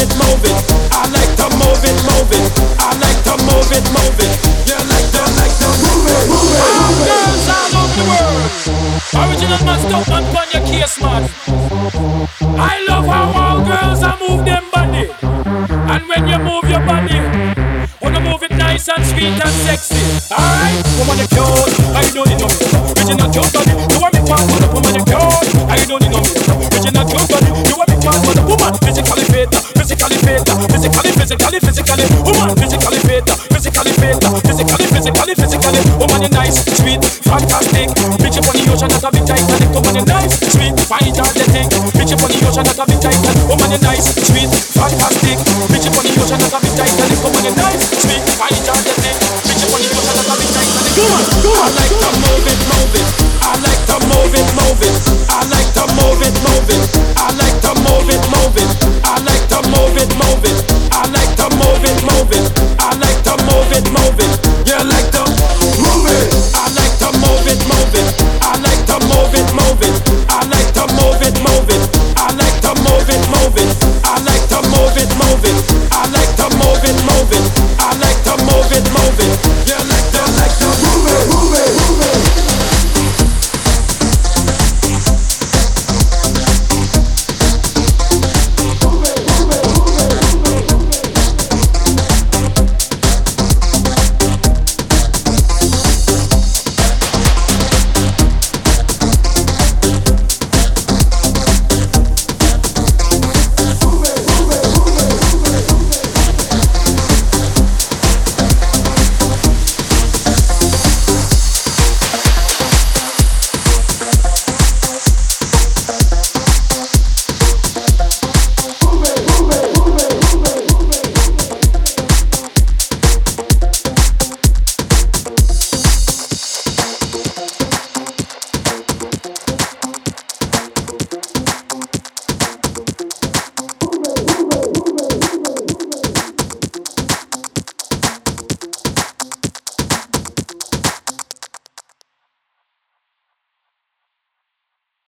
I like to move it, move it. I like to move it, move it. You like to, like to move it, move it. All girls all over the world. Original man, and pon your. I love how all girls are move them body. And when you move your body, wanna move it nice and sweet and sexy. Alright, woman, you cute. I don't need no. Original cute body. You want me one, woman, you cute. I don't need no. Original cute body. You want me one, woman, physically fit physically fit, physically, physically, physically, woman physically fit, physically fit, physically, physically, physically, woman you're nice, sweet, fantastic, bitch upon the ocean that's a big Titanic, woman you're nice, sweet, fine, energetic, bitch upon the ocean that's a big Titanic, woman you're nice, sweet, fantastic, bitch upon the ocean that a big